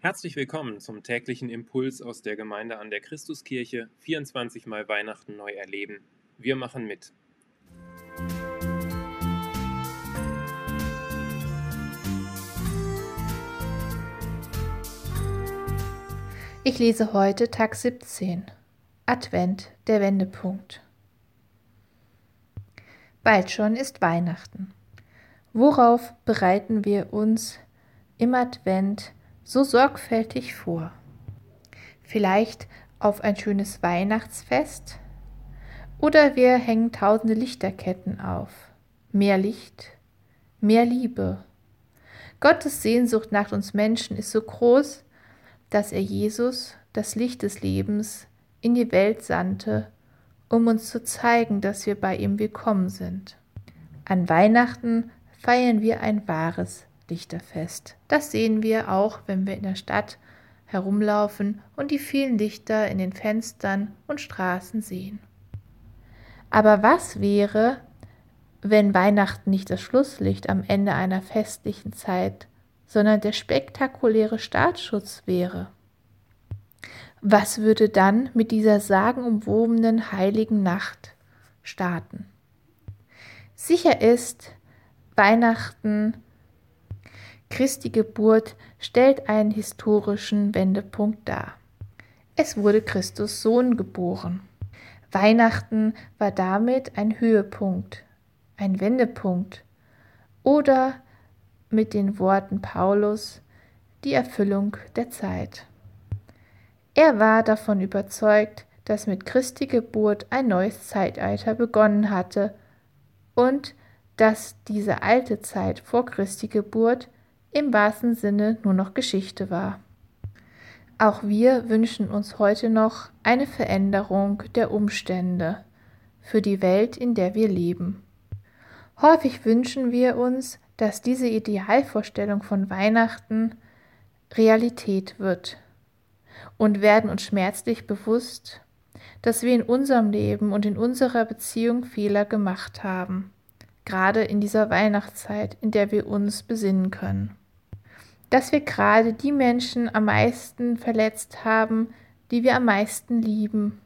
Herzlich willkommen zum täglichen Impuls aus der Gemeinde an der Christuskirche. 24 Mal Weihnachten neu erleben. Wir machen mit. Ich lese heute Tag 17. Advent, der Wendepunkt. Bald schon ist Weihnachten. Worauf bereiten wir uns im Advent so sorgfältig vor? Vielleicht auf ein schönes Weihnachtsfest? Oder wir hängen tausende Lichterketten auf. Mehr Licht, mehr Liebe. Gottes Sehnsucht nach uns Menschen ist so groß, dass er Jesus, das Licht des Lebens, in die Welt sandte, um uns zu zeigen, dass wir bei ihm willkommen sind. An Weihnachten feiern wir ein wahres Lichterfest. Das sehen wir auch, wenn wir in der Stadt herumlaufen und die vielen Lichter in den Fenstern und Straßen sehen. Aber was wäre, wenn Weihnachten nicht das Schlusslicht am Ende einer festlichen Zeit sondern der spektakuläre Staatsschutz wäre. Was würde dann mit dieser sagenumwobenen heiligen Nacht starten? Sicher ist, Weihnachten, Christi Geburt stellt einen historischen Wendepunkt dar. Es wurde Christus Sohn geboren. Weihnachten war damit ein Höhepunkt, ein Wendepunkt oder mit den Worten Paulus die Erfüllung der Zeit. Er war davon überzeugt, dass mit Christi Geburt ein neues Zeitalter begonnen hatte und dass diese alte Zeit vor Christi Geburt im wahrsten Sinne nur noch Geschichte war. Auch wir wünschen uns heute noch eine Veränderung der Umstände für die Welt, in der wir leben. Häufig wünschen wir uns, dass diese Idealvorstellung von Weihnachten Realität wird und werden uns schmerzlich bewusst, dass wir in unserem Leben und in unserer Beziehung Fehler gemacht haben, gerade in dieser Weihnachtszeit, in der wir uns besinnen können. Dass wir gerade die Menschen am meisten verletzt haben, die wir am meisten lieben.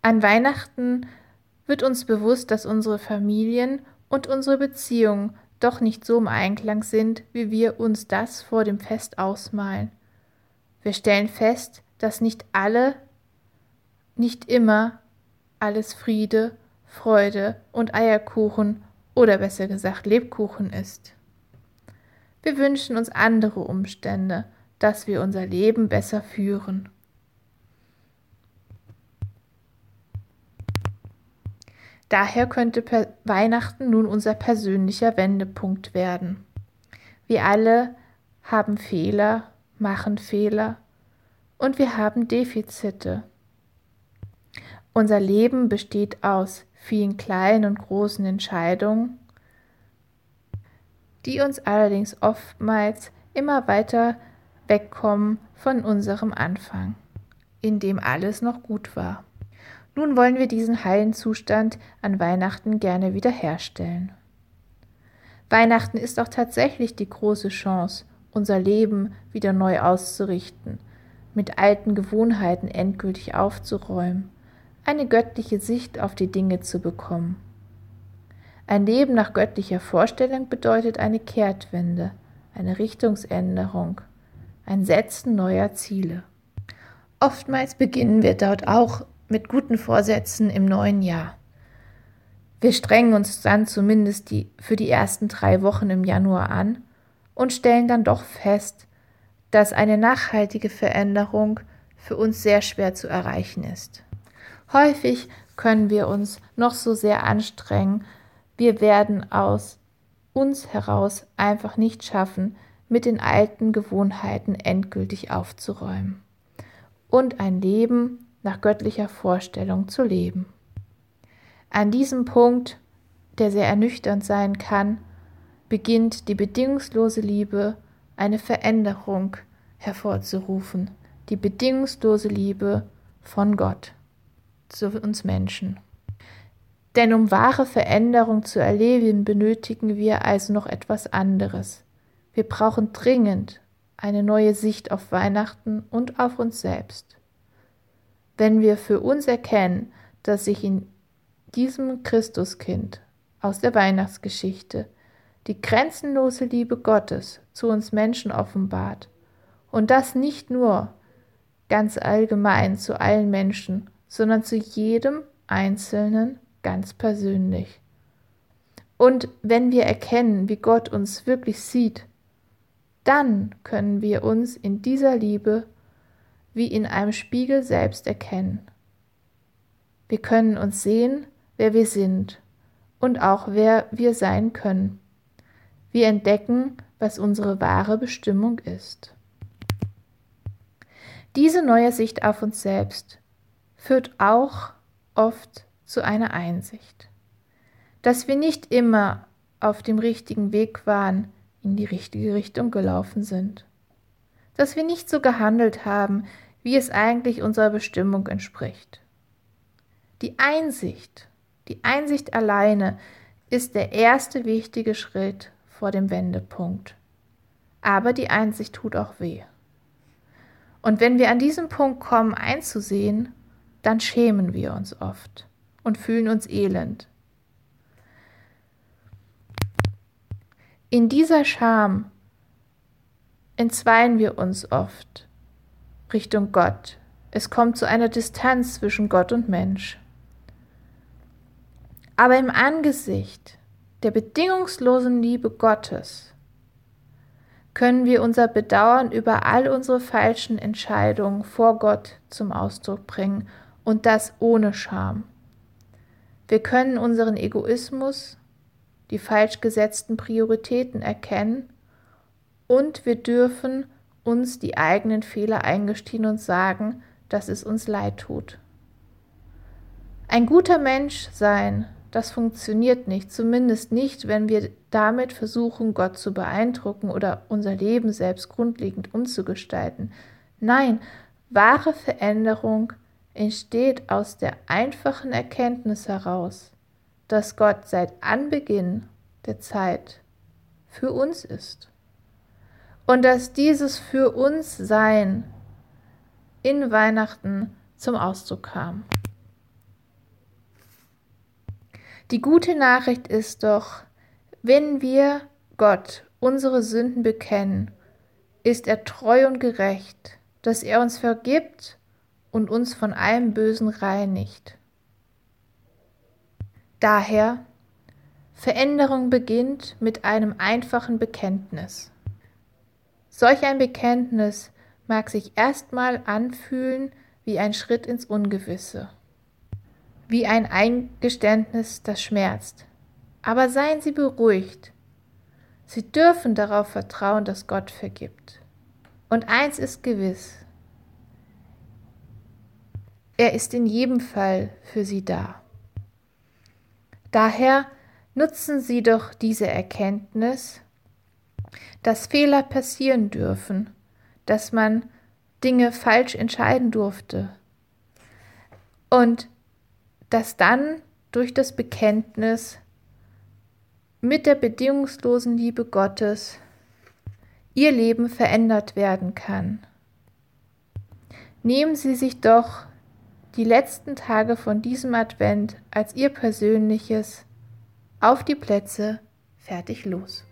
An Weihnachten wird uns bewusst, dass unsere Familien und unsere Beziehungen doch nicht so im Einklang sind, wie wir uns das vor dem Fest ausmalen. Wir stellen fest, dass nicht alle, nicht immer alles Friede, Freude und Eierkuchen oder besser gesagt Lebkuchen ist. Wir wünschen uns andere Umstände, dass wir unser Leben besser führen. Daher könnte Weihnachten nun unser persönlicher Wendepunkt werden. Wir alle haben Fehler, machen Fehler und wir haben Defizite. Unser Leben besteht aus vielen kleinen und großen Entscheidungen, die uns allerdings oftmals immer weiter wegkommen von unserem Anfang, in dem alles noch gut war. Nun wollen wir diesen heilen Zustand an Weihnachten gerne wiederherstellen. Weihnachten ist auch tatsächlich die große Chance, unser Leben wieder neu auszurichten, mit alten Gewohnheiten endgültig aufzuräumen, eine göttliche Sicht auf die Dinge zu bekommen. Ein Leben nach göttlicher Vorstellung bedeutet eine Kehrtwende, eine Richtungsänderung, ein Setzen neuer Ziele. Oftmals beginnen wir dort auch mit guten Vorsätzen im neuen Jahr. Wir strengen uns dann zumindest die, für die ersten drei Wochen im Januar an und stellen dann doch fest, dass eine nachhaltige Veränderung für uns sehr schwer zu erreichen ist. Häufig können wir uns noch so sehr anstrengen, wir werden aus uns heraus einfach nicht schaffen, mit den alten Gewohnheiten endgültig aufzuräumen und ein Leben nach göttlicher Vorstellung zu leben. An diesem Punkt, der sehr ernüchternd sein kann, beginnt die bedingungslose Liebe eine Veränderung hervorzurufen, die bedingungslose Liebe von Gott zu uns Menschen. Denn um wahre Veränderung zu erleben, benötigen wir also noch etwas anderes. Wir brauchen dringend eine neue Sicht auf Weihnachten und auf uns selbst. Wenn wir für uns erkennen, dass sich in diesem Christuskind aus der Weihnachtsgeschichte die grenzenlose Liebe Gottes zu uns Menschen offenbart und das nicht nur ganz allgemein zu allen Menschen, sondern zu jedem Einzelnen ganz persönlich. Und wenn wir erkennen, wie Gott uns wirklich sieht, dann können wir uns in dieser Liebe wie in einem Spiegel selbst erkennen. Wir können uns sehen, wer wir sind und auch wer wir sein können. Wir entdecken, was unsere wahre Bestimmung ist. Diese neue Sicht auf uns selbst führt auch oft zu einer Einsicht, dass wir nicht immer auf dem richtigen Weg waren, in die richtige Richtung gelaufen sind, dass wir nicht so gehandelt haben, wie es eigentlich unserer Bestimmung entspricht. Die Einsicht, die Einsicht alleine ist der erste wichtige Schritt vor dem Wendepunkt. Aber die Einsicht tut auch weh. Und wenn wir an diesen Punkt kommen, einzusehen, dann schämen wir uns oft und fühlen uns elend. In dieser Scham entzweien wir uns oft Richtung Gott. Es kommt zu einer Distanz zwischen Gott und Mensch. Aber im Angesicht der bedingungslosen Liebe Gottes können wir unser Bedauern über all unsere falschen Entscheidungen vor Gott zum Ausdruck bringen und das ohne Scham. Wir können unseren Egoismus, die falsch gesetzten Prioritäten erkennen und wir dürfen uns die eigenen Fehler eingestehen und sagen, dass es uns leid tut. Ein guter Mensch sein, das funktioniert nicht, zumindest nicht, wenn wir damit versuchen, Gott zu beeindrucken oder unser Leben selbst grundlegend umzugestalten. Nein, wahre Veränderung entsteht aus der einfachen Erkenntnis heraus, dass Gott seit Anbeginn der Zeit für uns ist und dass dieses für uns Sein in Weihnachten zum Ausdruck kam. Die gute Nachricht ist doch, wenn wir Gott unsere Sünden bekennen, ist er treu und gerecht, dass er uns vergibt und uns von allem Bösen reinigt. Daher, Veränderung beginnt mit einem einfachen Bekenntnis. Solch ein Bekenntnis mag sich erstmal anfühlen wie ein Schritt ins Ungewisse, wie ein Eingeständnis, das schmerzt. Aber seien Sie beruhigt. Sie dürfen darauf vertrauen, dass Gott vergibt. Und eins ist gewiss, er ist in jedem Fall für Sie da. Daher nutzen Sie doch diese Erkenntnis dass Fehler passieren dürfen, dass man Dinge falsch entscheiden durfte und dass dann durch das Bekenntnis mit der bedingungslosen Liebe Gottes ihr Leben verändert werden kann. Nehmen Sie sich doch die letzten Tage von diesem Advent als Ihr persönliches auf die Plätze fertig los.